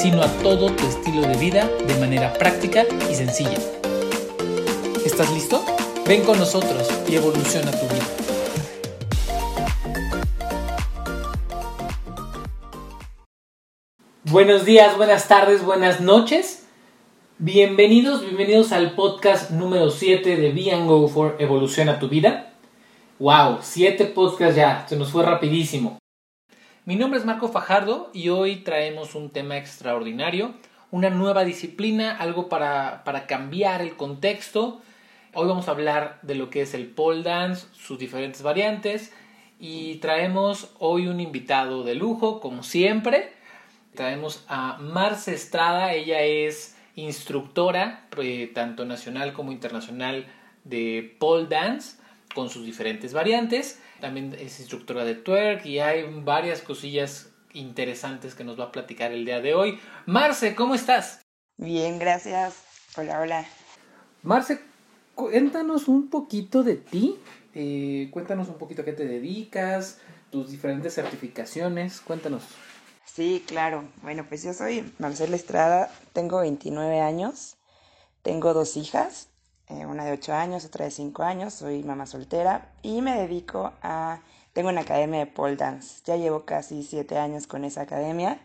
sino a todo tu estilo de vida de manera práctica y sencilla. ¿Estás listo? Ven con nosotros y evoluciona tu vida. Buenos días, buenas tardes, buenas noches. Bienvenidos, bienvenidos al podcast número 7 de Be and Go for Evoluciona tu vida. Wow, 7 podcasts ya, se nos fue rapidísimo. Mi nombre es Marco Fajardo y hoy traemos un tema extraordinario, una nueva disciplina, algo para, para cambiar el contexto. Hoy vamos a hablar de lo que es el pole dance, sus diferentes variantes y traemos hoy un invitado de lujo, como siempre. Traemos a Marce Estrada, ella es instructora eh, tanto nacional como internacional de pole dance con sus diferentes variantes. También es instructora de twerk y hay varias cosillas interesantes que nos va a platicar el día de hoy. Marce, ¿cómo estás? Bien, gracias. Hola, hola. Marce, cuéntanos un poquito de ti. Eh, cuéntanos un poquito a qué te dedicas, tus diferentes certificaciones. Cuéntanos. Sí, claro. Bueno, pues yo soy Marcela Estrada, tengo 29 años, tengo dos hijas, eh, una de 8 años, otra de 5 años, soy mamá soltera y me dedico a... Tengo una academia de pole dance, ya llevo casi 7 años con esa academia.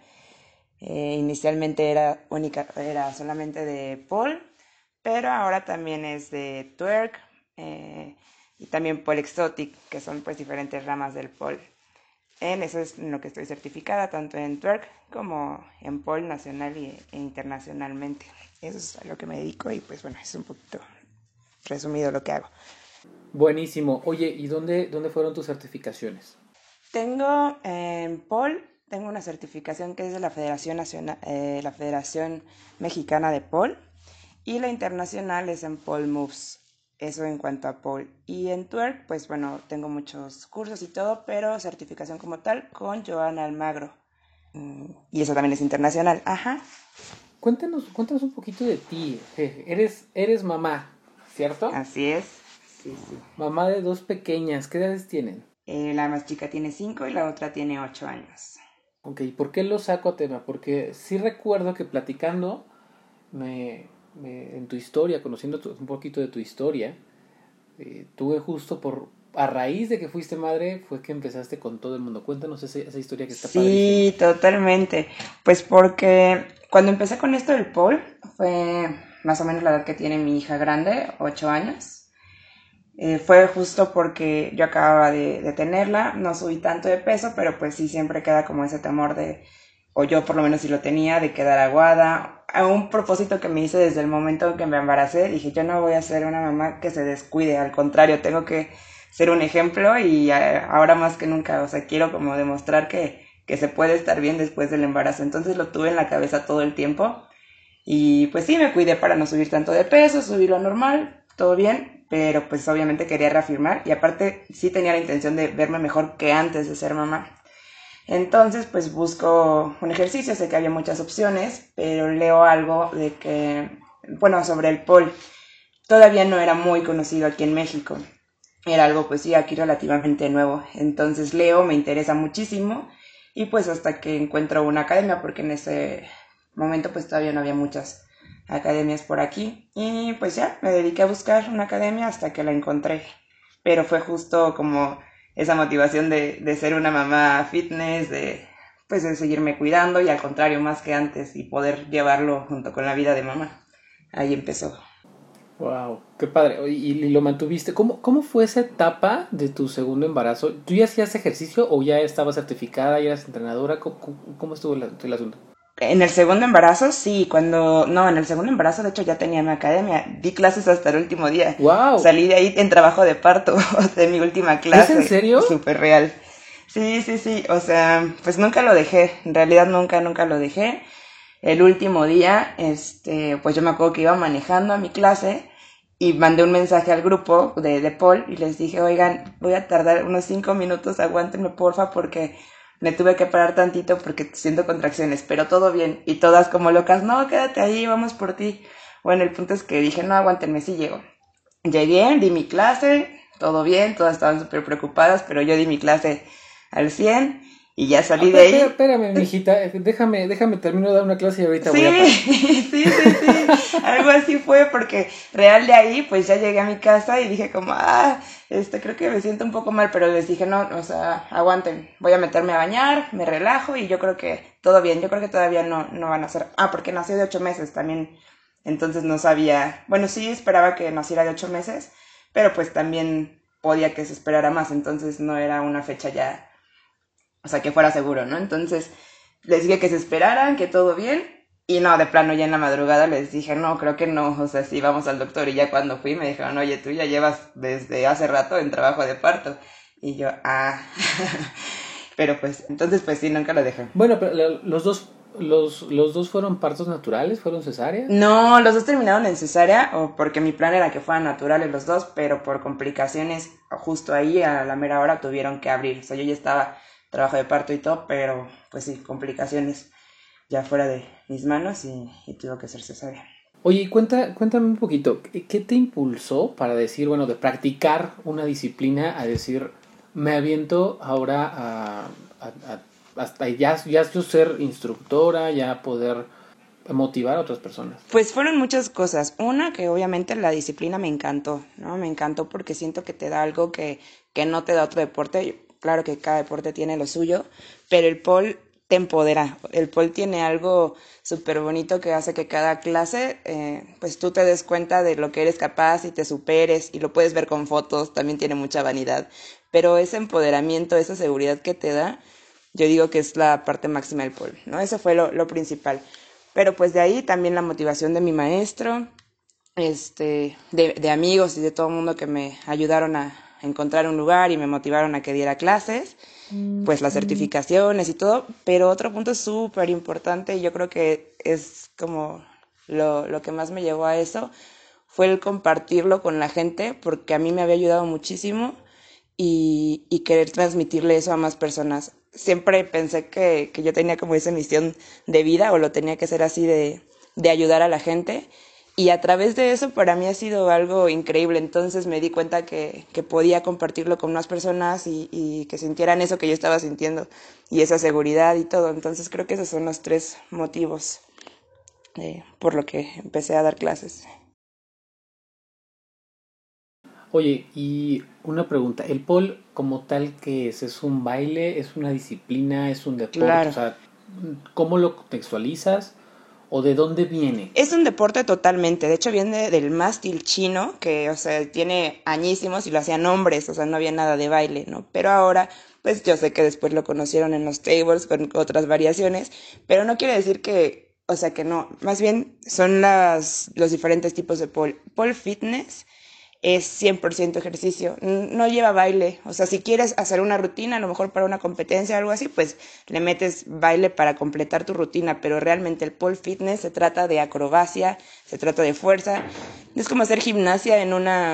Eh, inicialmente era, única, era solamente de pole, pero ahora también es de twerk eh, y también pole exotic, que son pues diferentes ramas del pole. En eso es en lo que estoy certificada, tanto en twerk como en pole nacional e internacionalmente. Eso es a lo que me dedico y pues bueno, es un poquito resumido lo que hago. Buenísimo. Oye, ¿y dónde, dónde fueron tus certificaciones? Tengo en pole, tengo una certificación que es de la Federación, Nacional, eh, la Federación Mexicana de Pole y la internacional es en Pole Moves. Eso en cuanto a pole. Y en twerk, pues bueno, tengo muchos cursos y todo, pero certificación como tal con Joana Almagro. Mm, y eso también es internacional. Ajá. Cuéntanos, cuéntanos un poquito de ti. Eres, eres mamá, ¿cierto? Así es. Sí, sí. Mamá de dos pequeñas. ¿Qué edades tienen? Eh, la más chica tiene cinco y la otra tiene ocho años. Ok, ¿por qué lo saco a tema? Porque sí recuerdo que platicando me, en tu historia, conociendo un poquito de tu historia, eh, tuve justo por, a raíz de que fuiste madre, fue que empezaste con todo el mundo. Cuéntanos esa, esa historia que está Sí, totalmente. Pues porque cuando empecé con esto del pole, fue más o menos la edad que tiene mi hija grande, ocho años. Eh, fue justo porque yo acababa de, tenerla, no subí tanto de peso, pero pues sí siempre queda como ese temor de, o yo por lo menos sí lo tenía, de quedar aguada a un propósito que me hice desde el momento en que me embaracé, dije, yo no voy a ser una mamá que se descuide, al contrario, tengo que ser un ejemplo y ahora más que nunca, o sea, quiero como demostrar que, que se puede estar bien después del embarazo. Entonces lo tuve en la cabeza todo el tiempo y pues sí, me cuidé para no subir tanto de peso, subir lo normal, todo bien, pero pues obviamente quería reafirmar y aparte sí tenía la intención de verme mejor que antes de ser mamá. Entonces, pues busco un ejercicio, sé que había muchas opciones, pero leo algo de que, bueno, sobre el pol. Todavía no era muy conocido aquí en México. Era algo, pues sí, aquí relativamente nuevo. Entonces leo, me interesa muchísimo y pues hasta que encuentro una academia, porque en ese momento pues todavía no había muchas academias por aquí. Y pues ya, me dediqué a buscar una academia hasta que la encontré. Pero fue justo como esa motivación de, de ser una mamá fitness, de pues de seguirme cuidando y al contrario más que antes y poder llevarlo junto con la vida de mamá. Ahí empezó. Wow, qué padre. ¿Y, lo mantuviste? ¿Cómo, ¿Cómo fue esa etapa de tu segundo embarazo? ¿Tú ya hacías ejercicio o ya estabas certificada, ya eras entrenadora? ¿Cómo, cómo estuvo el asunto? En el segundo embarazo, sí, cuando, no, en el segundo embarazo, de hecho, ya tenía mi academia, di clases hasta el último día. Wow. Salí de ahí en trabajo de parto, de mi última clase. ¿Es en serio? Súper real. Sí, sí, sí, o sea, pues nunca lo dejé, en realidad nunca, nunca lo dejé. el último día, este, pues yo me acuerdo que iba manejando a mi clase y mandé un mensaje al grupo de, de Paul y les dije, oigan, voy a tardar unos cinco minutos, aguántenme porfa porque me tuve que parar tantito porque siento contracciones, pero todo bien. Y todas como locas, no, quédate ahí, vamos por ti. Bueno, el punto es que dije, no, aguántenme, sí llego. Llegué, di mi clase, todo bien, todas estaban súper preocupadas, pero yo di mi clase al 100 y ya salí Ah, de ahí. espera- Espérame, mijita, eh, déjame, déjame termino de dar una clase y ahorita Sí, voy a parar. sí, sí, sí, algo así fue porque real de ahí pues ya llegué a mi casa y dije como, ah, este, creo que me siento un poco mal, pero les dije, no, o sea, aguanten, voy a meterme a bañar, me relajo y yo creo que todo bien, yo creo que todavía no, no van a ser, ah, porque nació de ocho meses también, entonces no sabía, bueno, sí esperaba que naciera de ocho meses, pero pues también podía que se esperara más, entonces no era una fecha ya, o sea, que fuera seguro, ¿no? Entonces les dije que se esperaran, que todo bien. Y no, de plano ya en la madrugada les dije, no, creo que no, o sea, sí, vamos al doctor. Y ya cuando fui me dijeron, oye, tú ya llevas desde hace rato en trabajo de parto. Y yo, ah, pero pues, entonces pues sí, nunca lo dejé. Bueno, pero lo- los dos, los, los dos fueron partos naturales, fueron cesáreas. No, los dos terminaron en cesárea, o porque mi plan era que fueran naturales los dos, pero por complicaciones justo ahí a la mera hora tuvieron que abrir. O sea, yo ya estaba trabajo de parto y todo, pero pues sí, complicaciones ya fuera de mis manos y, y tuvo que ser cesárea. Oye, y cuenta, cuéntame un poquito, ¿qué qué te impulsó para decir, bueno, de practicar una disciplina a decir, me aviento ahora a, a- a- hasta ya, ya yo ser instructora, ya poder motivar a otras personas? Pues fueron muchas cosas. Una, que obviamente la disciplina me encantó, ¿no? Me encantó porque siento que te da algo que, que no te da otro deporte. Claro que cada deporte tiene lo suyo, pero el pole te empodera. El pole tiene algo súper bonito que hace que cada clase, eh, pues tú te des cuenta de lo que eres capaz y te superes y lo puedes ver con fotos, también tiene mucha vanidad. Pero ese empoderamiento, esa seguridad que te da, yo digo que es la parte máxima del pole, ¿no? Eso fue lo, lo principal. Pero pues de ahí también la motivación de mi maestro, este, de, de amigos y de todo el mundo que me ayudaron a encontrar un lugar y me motivaron a que diera clases, pues las certificaciones y todo. Pero otro punto súper importante, y yo creo que es como lo, lo que más me llevó a eso, fue el compartirlo con la gente, porque a mí me había ayudado muchísimo y, y querer transmitirle eso a más personas. Siempre pensé que, que yo tenía como esa misión de vida o lo tenía que hacer así de, de ayudar a la gente. Y a través de eso para mí ha sido algo increíble. Entonces me di cuenta que, que podía compartirlo con más personas y, y que sintieran eso que yo estaba sintiendo y esa seguridad y todo. Entonces creo que esos son los tres motivos eh, por lo que empecé a dar clases. Oye, y una pregunta, ¿el pole como tal que es? ¿Es un baile? ¿Es una disciplina? ¿Es un deporte? Claro. O sea, ¿cómo lo contextualizas? ¿O de dónde viene? Es un deporte totalmente, de hecho viene del mástil chino, que, o sea, tiene añísimos y lo hacían hombres, o sea, no había nada de baile, ¿no? Pero ahora, pues yo sé que después lo conocieron en los tables con otras variaciones, pero no quiere decir que, o sea, que no, más bien son las, los diferentes tipos de pole. Pole fitness es 100% ejercicio, no lleva baile, o sea, si quieres hacer una rutina, a lo mejor para una competencia o algo así, pues le metes baile para completar tu rutina, pero realmente el pole fitness se trata de acrobacia, se trata de fuerza, es como hacer gimnasia en una,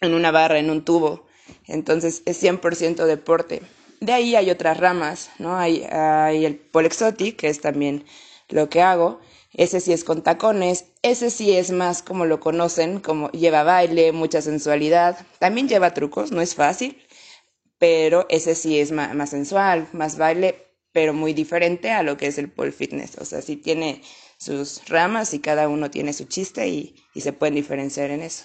en una barra, en un tubo, entonces es 100% deporte. De ahí hay otras ramas, ¿no? Hay, hay el pole exotic, que es también lo que hago, ese sí es con tacones, ese sí es más como lo conocen, como lleva baile, mucha sensualidad, también lleva trucos, no es fácil, pero ese sí es más, más sensual, más baile, pero muy diferente a lo que es el pole fitness, o sea, sí tiene sus ramas y cada uno tiene su chiste y, y se pueden diferenciar en eso.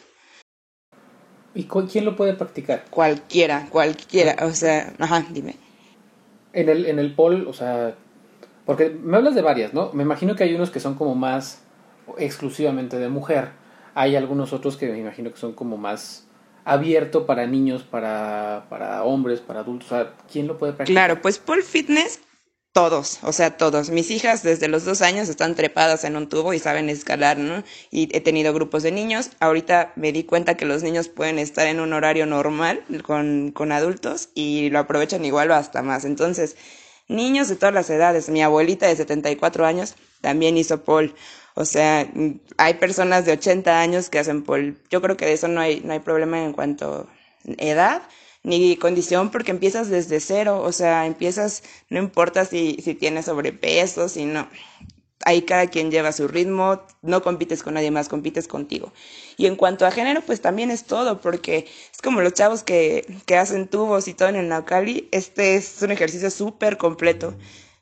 ¿Y quién lo puede practicar? Cualquiera, cualquiera, o sea, ajá, dime. En el, en el pole, o sea, porque me hablas de varias, ¿no? Me imagino que hay unos que son como más exclusivamente de mujer. Hay algunos otros que me imagino que son como más abierto para niños, para, para hombres, para adultos. O sea, ¿quién lo puede practicar? Claro, pues pole fitness, todos, o sea, todos. Mis hijas desde los dos años están trepadas en un tubo y saben escalar, ¿no? Y he tenido grupos de niños. Ahorita me di cuenta que los niños pueden estar en un horario normal con, con adultos y lo aprovechan igual o hasta más. Entonces, niños de todas las edades. Mi abuelita de 74 años también hizo pole. O sea, hay personas de 80 años que hacen pole. Yo creo que de eso no hay, no hay problema en cuanto a edad ni condición porque empiezas desde cero. O sea, empiezas, no importa si, si tienes sobrepeso, si no ahí cada quien lleva su ritmo, no compites con nadie más, compites contigo. Y en cuanto a género, pues también es todo, porque es como los chavos que, que hacen tubos y todo en el Naucali, este es un ejercicio súper completo.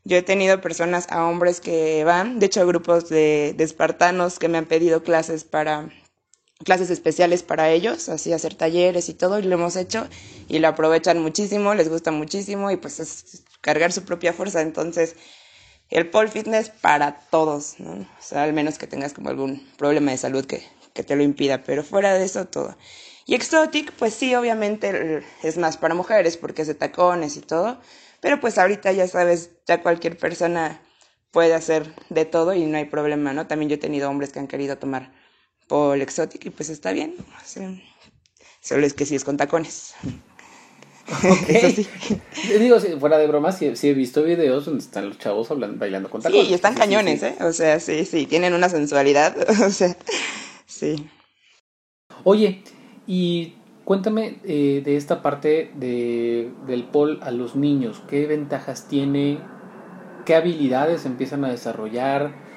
Yo he tenido personas a hombres que van, de hecho grupos de, espartanos que me han pedido clases para clases especiales para ellos, así hacer talleres y todo, y lo hemos hecho y lo aprovechan muchísimo, les gusta muchísimo y pues es cargar su propia fuerza, entonces el pole fitness para todos, ¿no? O sea, al menos que tengas como algún problema de salud que, que te lo impida, pero fuera de eso todo. Y Exotic, pues sí, obviamente es más para mujeres porque es de tacones y todo, pero pues ahorita ya sabes, ya cualquier persona puede hacer de todo y no hay problema, ¿no? También yo he tenido hombres que han querido tomar pole exotic y pues está bien. solo es que sí es con tacones. Okay. Digo, fuera de bromas, sí, he visto videos donde están los chavos bailando con tacones. Sí, y están cañones, ¿eh? O sea, sí, sí, tienen una sensualidad. o sea, sí. Oye, y cuéntame eh, de esta parte de, del pol a los niños. ¿Qué ventajas tiene? ¿Qué habilidades empiezan a desarrollar?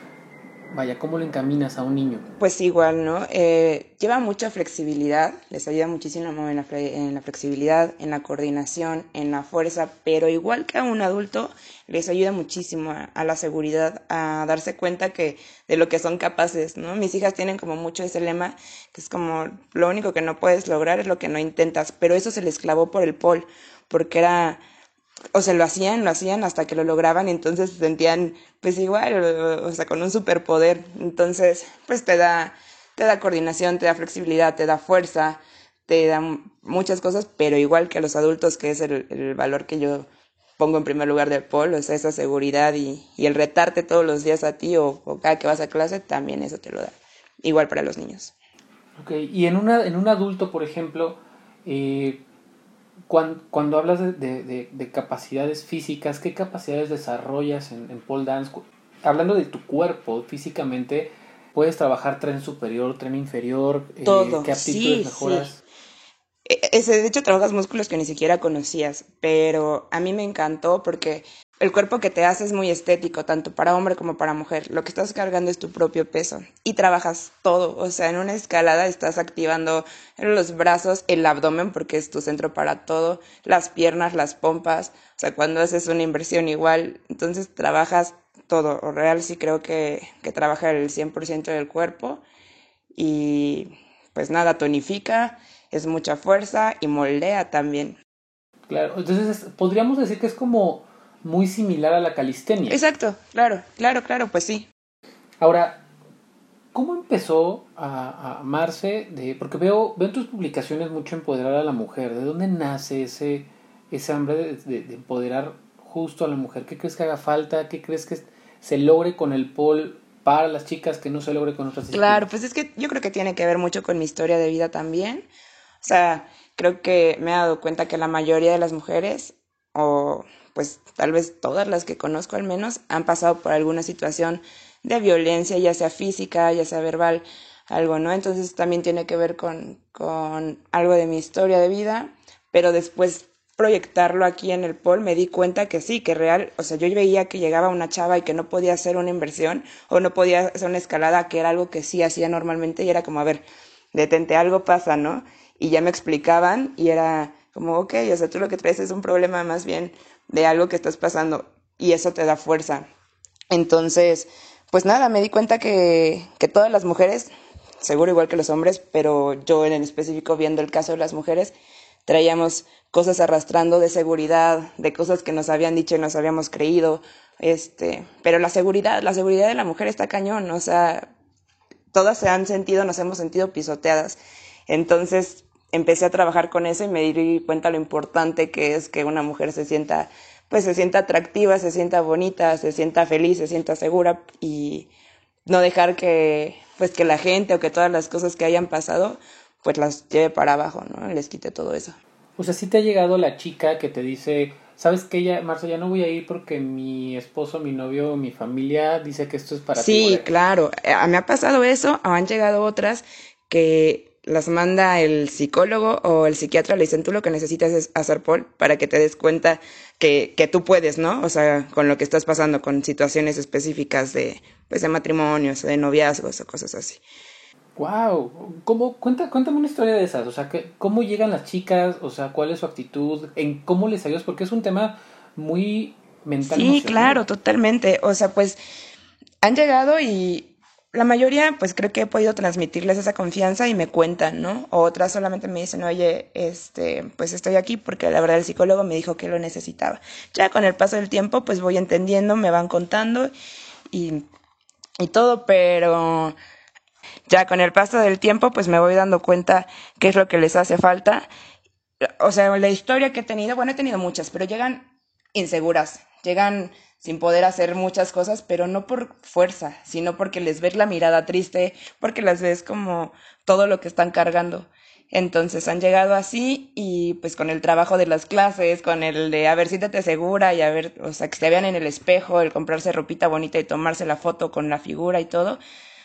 Vaya, ¿cómo lo encaminas a un niño? Pues igual, ¿no? Eh, lleva mucha flexibilidad, les ayuda muchísimo en la, en la, flexibilidad, en la coordinación, en la fuerza, pero igual que a un adulto, les ayuda muchísimo a, la seguridad, a darse cuenta que de lo que son capaces, ¿no? Mis hijas tienen como mucho ese lema, que es como lo único que no puedes lograr es lo que no intentas, pero eso se les clavó por el pol, porque era o se lo hacían, lo hacían hasta que lo lograban y entonces se sentían pues igual, o, sea, con un superpoder. Entonces, pues te da, te da coordinación, te da flexibilidad, te da fuerza, te da muchas cosas, pero igual que a los adultos, que es el, el valor que yo pongo en primer lugar del polo, o sea, esa seguridad y, y el retarte todos los días a ti o, o, cada que vas a clase, también eso te lo da. Igual para los niños. Ok, y en, una, en un adulto, por ejemplo, eh, cuando, cuando hablas de, de, de, capacidades físicas, ¿qué capacidades desarrollas en, en pole dance? Hablando de tu cuerpo, físicamente, ¿puedes trabajar tren superior, tren inferior? Eh, Todo. ¿Qué aptitudes mejoras? E, ese, de hecho, trabajas músculos que ni siquiera conocías, pero a mí me encantó porque el cuerpo que te hace es muy estético, tanto para hombre como para mujer. Lo que estás cargando es tu propio peso y trabajas todo. O sea, en una escalada estás activando los brazos, el abdomen, porque es tu centro para todo, las piernas, las pompas. O sea, cuando haces una inversión igual, entonces trabajas todo. O real sí creo que, que trabaja el 100% del cuerpo y pues nada, tonifica, es mucha fuerza y moldea también. Claro, entonces podríamos decir que es como muy similar a la calistenia. Exacto, claro, claro, claro, pues sí. Ahora, ¿cómo empezó a, amarse? De, porque veo, veo en tus publicaciones mucho empoderar a la mujer. ¿De dónde nace ese, ese hambre de, empoderar justo a la mujer? ¿Qué crees que haga falta? ¿Qué crees que se logre con el pol para las chicas que no se logre con otras Claro, pues es que yo creo que tiene que ver mucho con mi historia de vida también. O sea, creo que me he dado cuenta que la mayoría de las mujeres, o pues tal vez todas las que conozco al menos han pasado por alguna situación de violencia, ya sea física, ya sea verbal, algo, ¿no? Entonces también tiene que ver con, con algo de mi historia de vida, pero después proyectarlo aquí en el pol me di cuenta que sí, que real, o sea, yo veía que llegaba una chava y que no podía hacer una inversión o no podía hacer una escalada, que era algo que sí hacía normalmente y era como, a ver, detente, algo pasa, ¿no? Y ya me explicaban y era como, ok, o sea, tú lo que traes es un problema más bien de algo que estás pasando y eso te da fuerza. Entonces, pues nada, me di cuenta que, que todas las mujeres, seguro igual que los hombres, pero yo en específico viendo el caso de las mujeres, traíamos cosas arrastrando de seguridad, de cosas que nos habían dicho y nos habíamos creído, este, pero la seguridad, la seguridad de la mujer está cañón, o sea, todas se han sentido, nos hemos sentido pisoteadas. Entonces, empecé a trabajar con eso y me di cuenta lo importante que es que una mujer se sienta, pues se sienta atractiva, se sienta bonita, se sienta feliz, se sienta segura y no dejar que, pues que la gente o que todas las cosas que hayan pasado, pues las lleve para abajo, ¿no? Les quite todo eso. O sea, sí te ha llegado la chica que te dice, ¿sabes qué? Ya, Marcia, ya no voy a ir porque mi esposo, mi novio, mi familia dice que esto es para sí, ti. Sí, claro. Eh, me ha pasado eso, han llegado otras que las manda el psicólogo o el psiquiatra, le dicen, tú lo que necesitas es hacer Paul para que te des cuenta que, que tú puedes, ¿no? O sea, con lo que estás pasando, con situaciones específicas de, pues, de matrimonios, de noviazgos o cosas así. Wow, ¿Cómo, cuenta, cuéntame una historia de esas, o sea, ¿cómo llegan las chicas? O sea, ¿cuál es su actitud? ¿En cómo les ayudas? Porque es un tema muy mental. Sí, claro, totalmente. O sea, pues han llegado y la mayoría, pues creo que he podido transmitirles esa confianza y me cuentan, ¿no? Otras solamente me dicen, oye, este, pues estoy aquí porque la verdad el psicólogo me dijo que lo necesitaba. Ya con el paso del tiempo, pues voy entendiendo, me van contando y, y todo, pero ya con el paso del tiempo, pues me voy dando cuenta qué es lo que les hace falta. O sea, la historia que he tenido, bueno, he tenido muchas, pero llegan inseguras, llegan sin poder hacer muchas cosas, pero no por fuerza, sino porque les ves la mirada triste, porque las ves como todo lo que están cargando. Entonces han llegado así y pues con el trabajo de las clases, con el de a ver, siéntate segura y a ver, o sea, que se vean en el espejo, el comprarse ropita bonita y tomarse la foto con la figura y todo,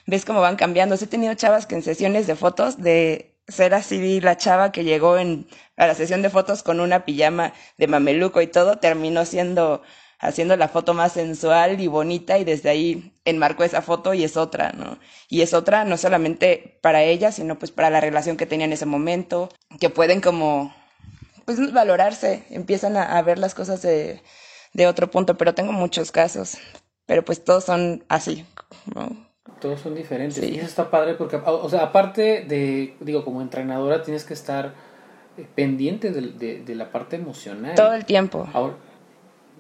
ves cómo van cambiando. He tenido chavas que en sesiones de fotos de ser así la chava que llegó en, a la sesión de fotos con una pijama de mameluco y todo, terminó siendo haciendo la foto más sensual y bonita y desde ahí enmarcó esa foto y es otra, ¿no? Y es otra no solamente para ella, sino pues para la relación que tenía en ese momento, que pueden como pues valorarse, empiezan a, ver las cosas de, de otro punto, pero tengo muchos casos, pero pues todos son así, ¿no? Todos son diferentes. Y eso está padre porque, o sea, aparte de, digo, como entrenadora tienes que estar eh, pendiente de, de, la parte emocional. Todo el tiempo. Ahora,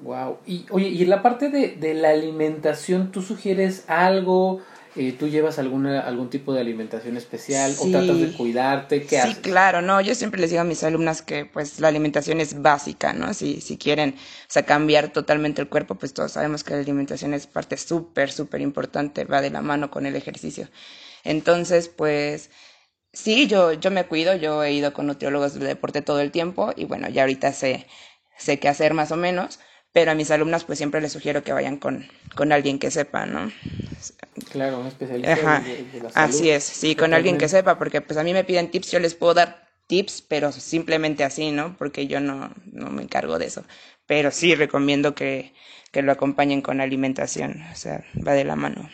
wow. Y oye, y en la parte de, de la alimentación, ¿tú sugieres algo? Eh, ¿Tú llevas alguna, algún tipo de alimentación especial o tratas de cuidarte? ¿Qué sí, claro, no, yo siempre les digo a mis alumnas que pues la alimentación es básica, ¿no? Si, si quieren, o sea, cambiar totalmente el cuerpo, pues todos sabemos que la alimentación es parte súper, súper importante, va de la mano con el ejercicio. Entonces, pues sí, yo, yo me cuido, yo he ido con nutriólogos de deporte todo el tiempo y bueno, ya ahorita sé, sé qué hacer más o menos pero a mis alumnas pues siempre les sugiero que vayan con, con alguien que sepa, ¿no? Claro, un especialista de, la salud. Así es, sí, con alguien que sepa, porque pues a mí me piden tips, yo les puedo dar tips, pero simplemente así, ¿no? Porque yo no, no me encargo de eso. Pero sí recomiendo que, que lo acompañen con alimentación, o sea, va de la mano.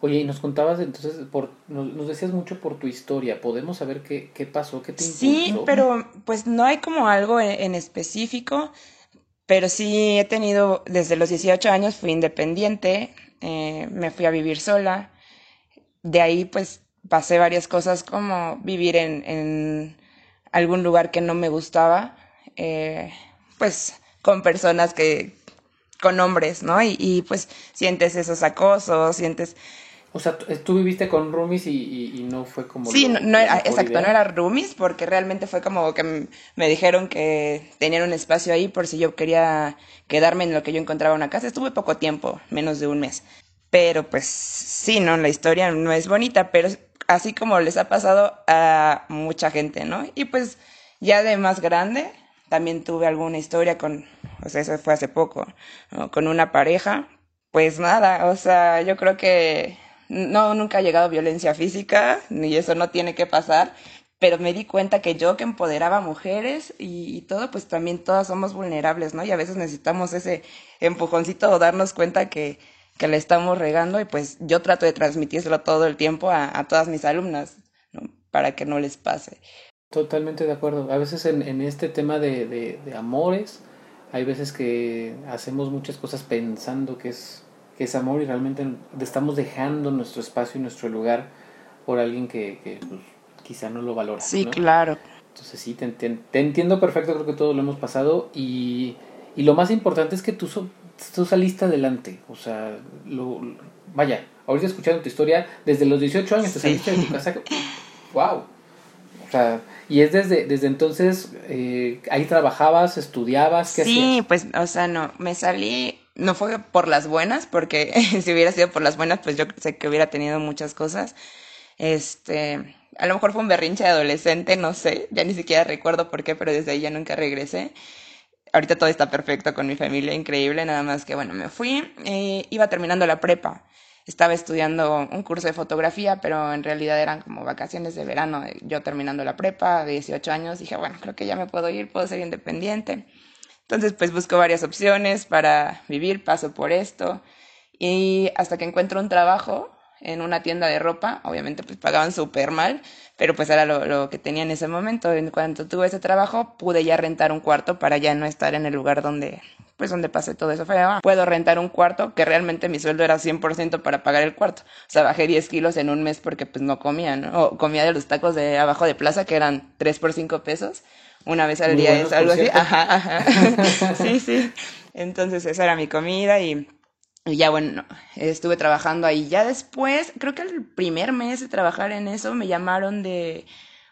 Oye, y nos contabas entonces, por, nos, decías mucho por tu historia, ¿podemos saber qué, qué pasó? ¿Qué te impulsó? Sí, pero pues no hay como algo en específico, pero sí he tenido, desde los 18 años fui independiente, eh, me fui a vivir sola. De ahí pues pasé varias cosas como vivir en, en algún lugar que no me gustaba, eh, pues con personas que, con hombres, ¿no? Y, y pues sientes esos acosos, sientes o sea, tú viviste con roomies y, y, no fue como... Sí, no, era, exacto, no era roomies porque realmente fue como que me dijeron que tenían un espacio ahí por si yo quería quedarme en lo que yo encontraba una casa. Estuve poco tiempo, menos de un mes. Pero pues sí, ¿no? La historia no es bonita, pero así como les ha pasado a mucha gente, ¿no? Y pues ya de más grande, también tuve alguna historia con, o sea, eso fue hace poco, con una pareja. Pues nada, o sea, yo creo que no, nunca ha llegado violencia física, ni eso no tiene que pasar, pero me di cuenta que yo que empoderaba mujeres y, todo, pues también todas somos vulnerables, ¿no? Y a veces necesitamos ese empujoncito o darnos cuenta que, que le estamos regando y pues yo trato de transmitírselo todo el tiempo a, a todas mis alumnas, ¿no? Para que no les pase. Totalmente de acuerdo. A veces en, en este tema de, de, de amores, hay veces que hacemos muchas cosas pensando que es que es amor y realmente estamos dejando nuestro espacio y nuestro lugar por alguien que, que pues, quizá no lo valora. Sí, claro. Entonces sí, te, te, entiendo perfecto, creo que todos lo hemos pasado y, y lo más importante es que tú, tú saliste adelante, o sea, lo, vaya, ahorita escuchando tu historia, desde los 18 años te saliste de tu casa, wow, o sea, y es desde, desde entonces, eh, ahí trabajabas, estudiabas, ¿qué Sí, pues, o sea, no, me salí no fue por las buenas, porque si hubiera sido por las buenas, pues yo sé que hubiera tenido muchas cosas. Este, a lo mejor fue un berrinche de adolescente, no sé, ya ni siquiera recuerdo por qué, pero desde ahí ya nunca regresé. ahorita todo está perfecto con mi familia, increíble, nada más que bueno, me fui, eh, iba terminando la prepa. Estaba estudiando un curso de fotografía, pero en realidad eran como vacaciones de verano. Yo terminando la prepa, de 18 años, dije, bueno, creo que ya me puedo ir, puedo ser independiente. Entonces, pues busco varias opciones para vivir, paso por esto. Y hasta que encuentro un trabajo en una tienda de ropa, obviamente pues pagaban súper mal, pero pues era lo, que tenía en ese momento. En cuanto tuve ese trabajo, pude ya rentar un cuarto para ya no estar en el lugar donde, pues donde pasé todo eso. Fue, ah, puedo rentar un cuarto, que realmente mi sueldo era 100% para pagar el cuarto. O sea, bajé 10 kilos en un mes porque pues no comía, ¿no? O comía de los tacos de abajo de plaza, que eran 3 por 5 pesos. Una vez al día es algo así. Ajá, ajá. sí, sí. Entonces esa era mi comida y y ya bueno, estuve trabajando ahí. Ya después, creo que el primer mes de trabajar en eso, me llamaron de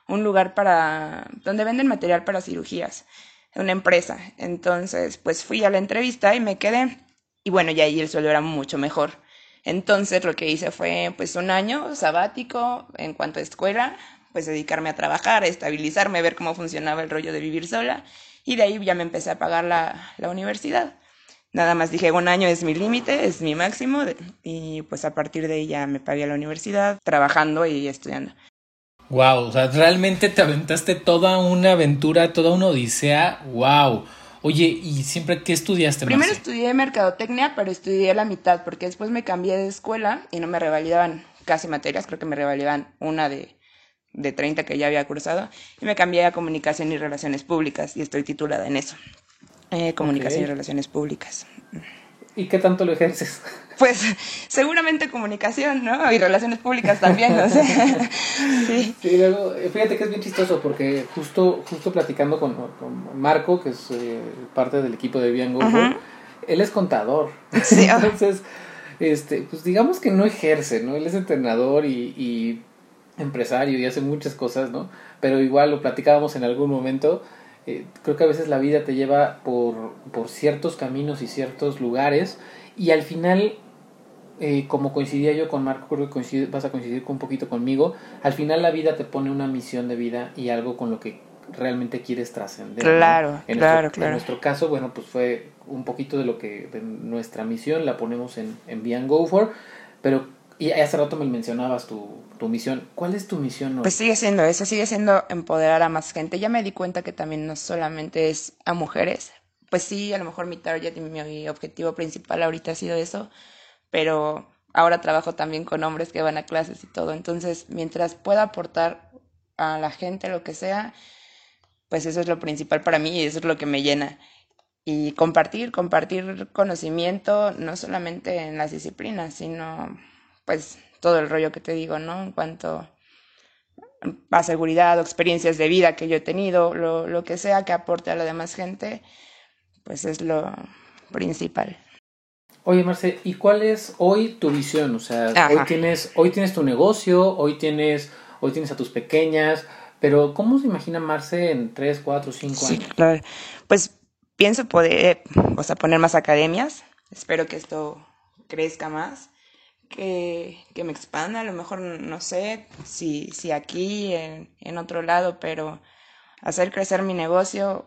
un lugar para donde venden material para cirugías, una empresa. Entonces, pues fui a la entrevista y me quedé. Y bueno, ya ahí el sueldo era mucho mejor. Entonces, lo que hice fue pues un año sabático en cuanto a escuela, pues dedicarme a trabajar, a estabilizarme, ver cómo funcionaba el rollo de vivir sola. Y de ahí ya me empecé a pagar la, la universidad. Nada más dije, un año es mi límite, es mi máximo, y pues a partir de ahí ya me pagué a la universidad, trabajando y estudiando. Wow, o sea, realmente te aventaste toda una aventura, toda una odisea, wow. Oye, ¿y siempre qué estudiaste? Primero estudié mercadotecnia, pero estudié la mitad, porque después me cambié de escuela y no me revalidaban casi materias, creo que me revalidaban una de, de 30 que ya había cursado, y me cambié a comunicación y relaciones públicas, y estoy titulada en eso. Eh, comunicación y relaciones públicas. ¿Y qué tanto lo ejerces? Pues seguramente comunicación, ¿no? Y relaciones públicas también, no sé. sí. sí luego, fíjate que es bien chistoso porque justo, justo platicando con, con Marco, que es eh, parte del equipo de Biango, él es contador. Sí, Entonces, este, pues digamos que no ejerce, ¿no? Él es entrenador y, y empresario y hace muchas cosas, ¿no? Pero igual lo platicábamos en algún momento eh, creo que a veces la vida te lleva por, por ciertos caminos y ciertos lugares y al final, eh, como coincidía yo con Marco, creo que vas a coincidir un poquito conmigo, al final la vida te pone una misión de vida y algo con lo que realmente quieres trascender. Claro, en claro, nuestro, claro. En nuestro caso, bueno, pues fue un poquito de lo que, de nuestra misión, la ponemos en, en Be Go For, pero y hace rato me mencionabas tu, tu misión. ¿Cuál es tu misión Pues sigue siendo eso, sigue siendo empoderar a más gente. Ya me di cuenta que también no solamente es a mujeres. Pues sí, a lo mejor mi target y mi objetivo principal ahorita ha sido eso, pero ahora trabajo también con hombres que van a clases y todo. Entonces, mientras pueda aportar a la gente lo que sea, pues eso es lo principal para mí y eso es lo que me llena. Y compartir, compartir conocimiento, no solamente en las disciplinas, sino pues todo el rollo que te digo, ¿no? En cuanto a seguridad o experiencias de vida que yo he tenido, lo, lo que sea que aporte a la demás gente, pues es lo principal. Oye, Marce, ¿y cuál es hoy tu visión? O sea, hoy tienes, hoy tienes tu negocio, hoy tienes, hoy tienes a tus pequeñas, pero ¿cómo se imagina Marce en 3, 4, 5 años? Claro. Pues pienso poder, o sea, poner más academias. Espero que esto crezca más que, que me expanda, a lo mejor no sé si, si aquí, en, en otro lado, pero hacer crecer mi negocio.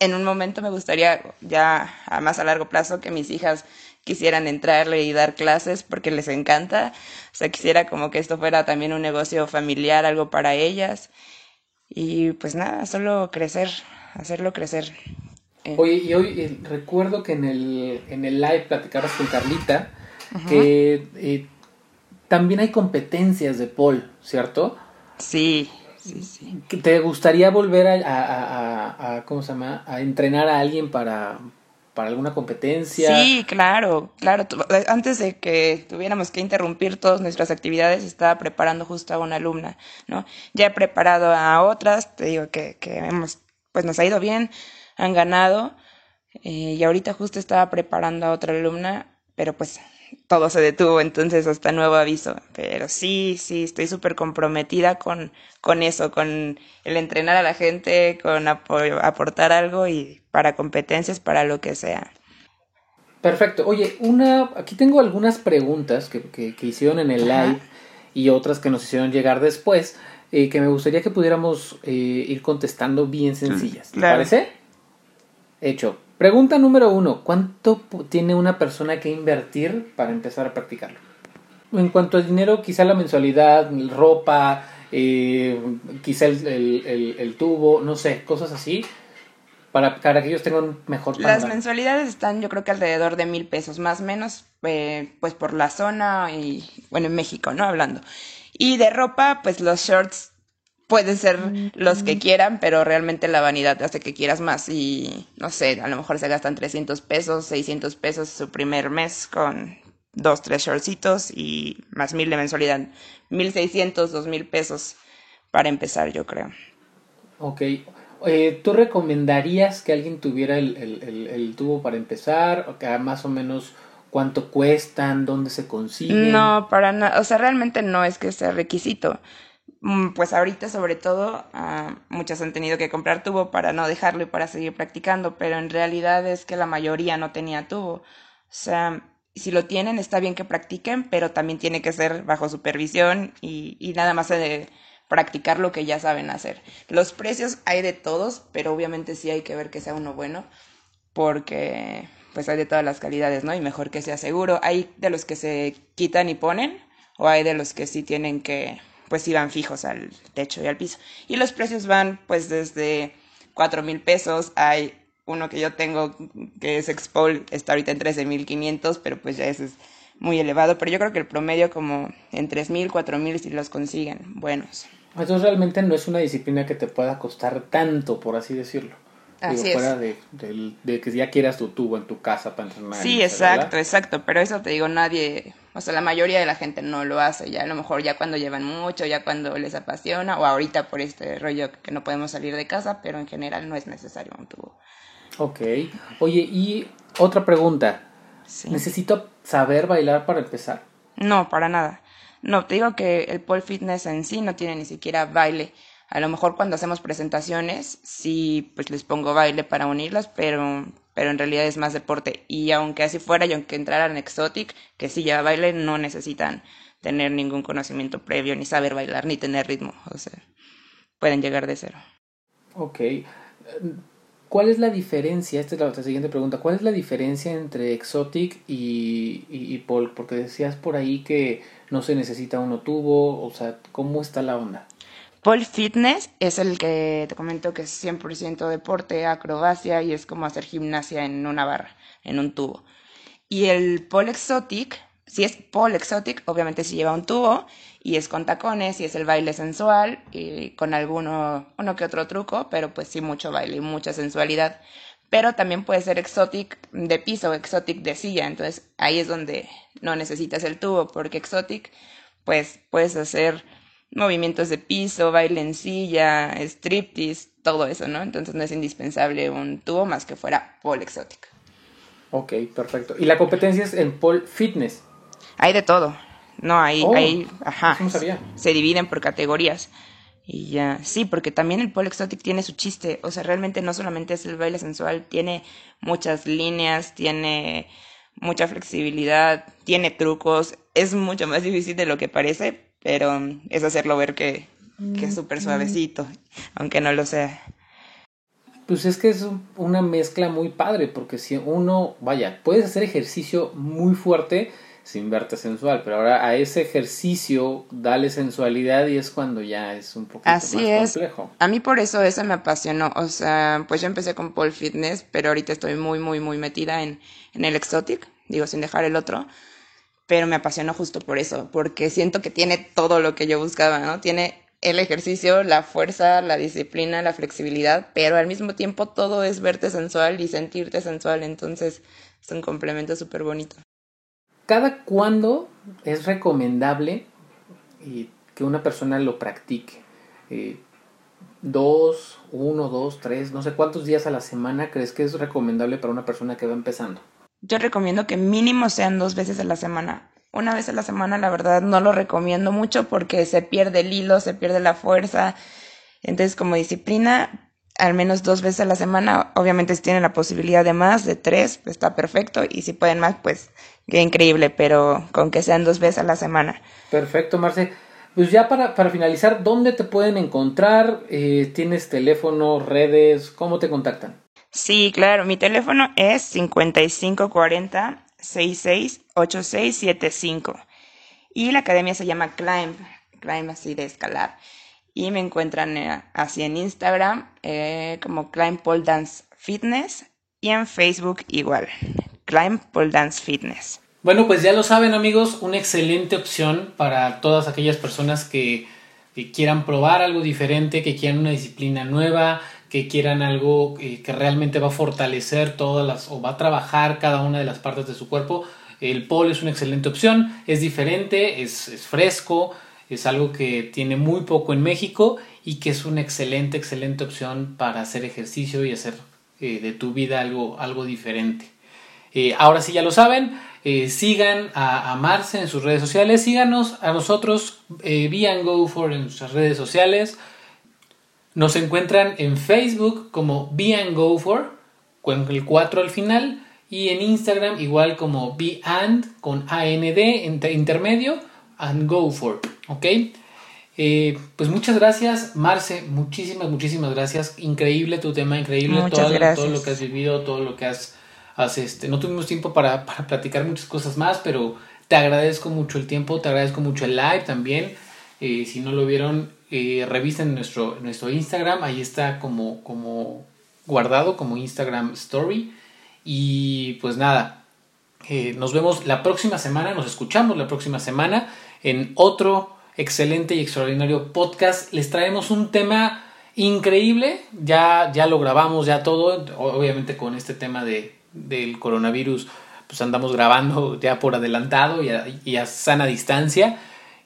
En un momento me gustaría ya a más a largo plazo que mis hijas quisieran entrarle y dar clases porque les encanta. O sea, quisiera como que esto fuera también un negocio familiar, algo para ellas. Y pues nada, solo crecer, hacerlo crecer. Y hoy eh, recuerdo que en el, en el live platicabas con Carlita que eh, también hay competencias de Paul, ¿cierto? Sí, sí, sí. ¿Te gustaría volver a, a, a, ¿cómo se llama? A entrenar a alguien para, para alguna competencia? Sí, claro, claro. Antes de que tuviéramos que interrumpir todas nuestras actividades, estaba preparando justo a una alumna, ¿no? Ya he preparado a otras, te digo que, que hemos, pues nos ha ido bien, han ganado, eh, y ahorita justo estaba preparando a otra alumna, pero pues todo se detuvo, entonces hasta nuevo aviso. Pero sí, sí, estoy súper comprometida con, con eso, con el entrenar a la gente, con aportar algo y para competencias, para lo que sea. Perfecto. Oye, una, aquí tengo algunas preguntas que, que, hicieron en el live y otras que nos hicieron llegar después, eh, que me gustaría que pudiéramos eh, ir contestando bien sencillas. ¿Te parece? Hecho. Pregunta número uno. ¿Cuánto tiene una persona que invertir para empezar a practicarlo? En cuanto al dinero, quizá la mensualidad, ropa, eh, quizá el, tubo, no sé, cosas así, para, para que ellos tengan mejor Las mensualidades están yo creo que alrededor de mil pesos, más o menos, eh, pues por la zona y, bueno, en México, ¿no? Hablando. Y de ropa, pues los shorts pueden ser los que quieran, pero realmente la vanidad hace que quieras más y no sé, a lo mejor se gastan 300 pesos, 600 pesos su primer mes con dos, tres shortcitos y más mil de mensualidad. Mil seiscientos, dos mil pesos para empezar, yo creo. Ok. Eh, ¿Tú recomendarías que alguien tuviera el, el, el, tubo para empezar? O que más o menos cuánto cuestan, dónde se consiguen. No, para nada. O sea, realmente no es que sea requisito. Mm, pues ahorita sobre todo uh, muchas han tenido que comprar tubo para no dejarlo y para seguir practicando, pero en realidad es que la mayoría no tenía tubo. O sea, si lo tienen, está bien que practiquen, pero también tiene que ser bajo supervisión y, y nada más de practicar lo que ya saben hacer. Los precios hay de todos, pero obviamente sí hay que ver que sea uno bueno, porque pues hay de todas las calidades, ¿no? Y mejor que sea seguro. Hay de los que se quitan y ponen, o hay de los que sí tienen que, pues van fijos al techo y al piso. Y los precios van pues desde cuatro mil pesos, hay uno que yo tengo que es Expol, está ahorita en 13.500, pero pues ya ese es muy elevado. Pero yo creo que el promedio como en 3.000, 4.000 si los consiguen buenos. Entonces realmente no es una disciplina que te pueda costar tanto, por así decirlo. Así fuera de, de, que ya quieras tu tubo en tu casa para entrenar. Sí, exacto, exacto. Pero eso te digo, nadie, o sea, la mayoría de la gente no lo hace. Ya a lo mejor ya cuando llevan mucho, ya cuando les apasiona, o ahorita por este rollo que no podemos salir de casa, pero en general no es necesario un tubo. Ok. Oye, y otra pregunta. ¿Necesito saber bailar para empezar? No, para nada. No, te digo que el pole fitness en sí no tiene ni siquiera baile. A lo mejor cuando hacemos presentaciones, sí, pues les pongo baile para unirlas, pero, pero en realidad es más deporte. Y aunque así fuera, y aunque entraran Exotic, que sí lleva baile, no necesitan tener ningún conocimiento previo, ni saber bailar, ni tener ritmo. O sea, pueden llegar de cero. Ok. ¿Cuál es la diferencia? Esta es la, siguiente pregunta. ¿Cuál es la diferencia entre Exotic y, y, y Pole? Porque decías por ahí que no se necesita uno tubo, o sea, ¿cómo está la onda? Pole Fitness es el que te comento que es 100% deporte, acrobacia y es como hacer gimnasia en una barra, en un tubo. Y el Pole Exotic, si es Pole Exotic, obviamente si lleva un tubo y es con tacones y es el baile sensual y con alguno uno que otro truco, pero pues sí mucho baile y mucha sensualidad. Pero también puede ser exotic de piso, exotic de silla, entonces ahí es donde no necesitas el tubo, porque exotic pues puedes hacer movimientos de piso, baile en silla, striptease, todo eso, ¿no? Entonces no es indispensable un tubo más que fuera pole exotic. Ok, perfecto. ¿Y la competencia es en pole fitness? Hay de todo. No, hay, oh, hay, ajá. Se dividen por categorías. Y ya, sí, porque también el pole exotic tiene su chiste. O sea, realmente no solamente es el baile sensual, tiene muchas líneas, tiene mucha flexibilidad, tiene trucos. Es mucho más difícil de lo que parece, pero es hacerlo ver que, que es súper suavecito, aunque no lo sea. Pues es que es una mezcla muy padre, porque si uno, vaya, puedes hacer ejercicio muy fuerte, sin verte sensual, pero ahora a ese ejercicio dale sensualidad y es cuando ya es un poquito Así más es. complejo. A mí por eso eso me apasionó, o sea, pues yo empecé con pole fitness, pero ahorita estoy muy muy muy metida en, en el exotic, digo sin dejar el otro, pero me apasionó justo por eso, porque siento que tiene todo lo que yo buscaba, ¿no? Tiene el ejercicio, la fuerza, la disciplina, la flexibilidad, pero al mismo tiempo todo es verte sensual y sentirte sensual, entonces es un complemento súper bonito. ¿Cada cuándo es recomendable eh, que una persona lo practique? Eh, dos, uno, dos, tres, no sé cuántos días a la semana crees que es recomendable para una persona que va empezando. Yo recomiendo que mínimo sean dos veces a la semana. Una vez a la semana, la verdad, no lo recomiendo mucho porque se pierde el hilo, se pierde la fuerza. Entonces, como disciplina, al menos dos veces a la semana. Obviamente si tienen la posibilidad de más, de tres, pues está perfecto. Y si pueden más, pues qué increíble, pero con que sean dos veces a la semana. Perfecto, Marce. Pues ya para, para finalizar, ¿dónde te pueden encontrar? Eh, ¿Tienes teléfono, redes? ¿Cómo te contactan? Sí, claro, mi teléfono es 5540 668675 y la academia se llama Climb, Climb así de escalar. Y me encuentran eh, así en Instagram eh, como Climb Pole Dance Fitness y en Facebook igual, Climb Pole Dance Fitness. Bueno, pues ya lo saben amigos, una excelente opción para todas aquellas personas que, que quieran probar algo diferente, que quieran una disciplina nueva, que quieran algo eh, que realmente va a fortalecer todas las o va a trabajar cada una de las partes de su cuerpo. El pole es una excelente opción, es diferente, es, es fresco, es algo que tiene muy poco en México y que es una excelente, excelente opción para hacer ejercicio y hacer eh, de tu vida algo, algo diferente. Eh, ahora sí ya lo saben, sigan a, a, Marce en sus redes sociales, síganos a nosotros, eh, Go for en nuestras redes sociales. Nos encuentran en Facebook como Be Go for, con el 4 al final, y en Instagram igual como Be and con AND intermedio and Go for, ¿ok? Eh, pues muchas gracias, Marce, muchísimas, muchísimas gracias. Increíble tu tema, increíble todo, todo, lo que has vivido, todo lo que has, has este, no tuvimos tiempo para, para, platicar muchas cosas más, pero te agradezco mucho el tiempo, te agradezco mucho el live también. Eh, si no lo vieron, eh, revisen nuestro, nuestro Instagram, ahí está como, como guardado, como Instagram Story. Y pues nada, eh, nos vemos la próxima semana, nos escuchamos la próxima semana en otro excelente y extraordinario podcast. Les traemos un tema increíble, ya, ya lo grabamos, ya todo, obviamente con este tema de, del coronavirus, pues andamos grabando ya por adelantado y a, y a sana distancia.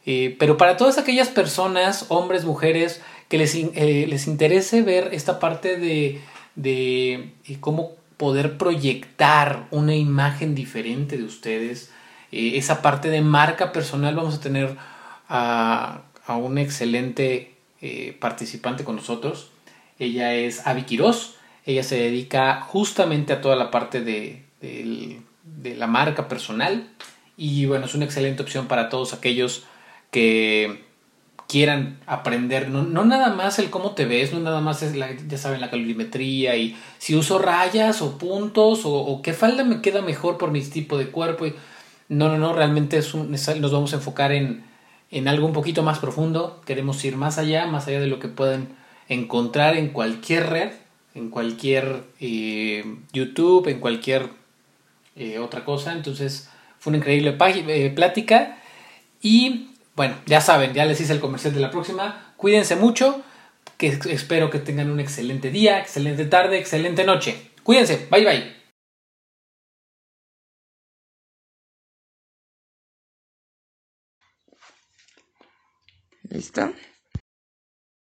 Eh, pero para todas aquellas personas, hombres, mujeres, que les, eh, les interese ver esta parte de, de eh, cómo poder proyectar una imagen diferente de ustedes, esa parte de marca personal, vamos a tener a, a un excelente participante con nosotros. Ella es Avi Quiroz. Ella se dedica justamente a toda la parte de, de, la marca personal. Y bueno, es una excelente opción para todos aquellos que quieran aprender. No, no nada más el cómo te ves, no nada más es la, ya saben, la calorimetría y si uso rayas o puntos o, qué falda me queda mejor por mi tipo de cuerpo. No, no, no, realmente es, nos vamos a enfocar en, en algo un poquito más profundo, queremos ir más allá, más allá de lo que pueden encontrar en cualquier red, en cualquier eh, YouTube, en cualquier eh, otra cosa. Entonces fue una increíble eh, plática y bueno, ya saben, ya les hice el comercial de la próxima. Cuídense mucho, que espero que tengan un excelente día, excelente tarde, excelente noche. Cuídense, bye bye. ¿Listo?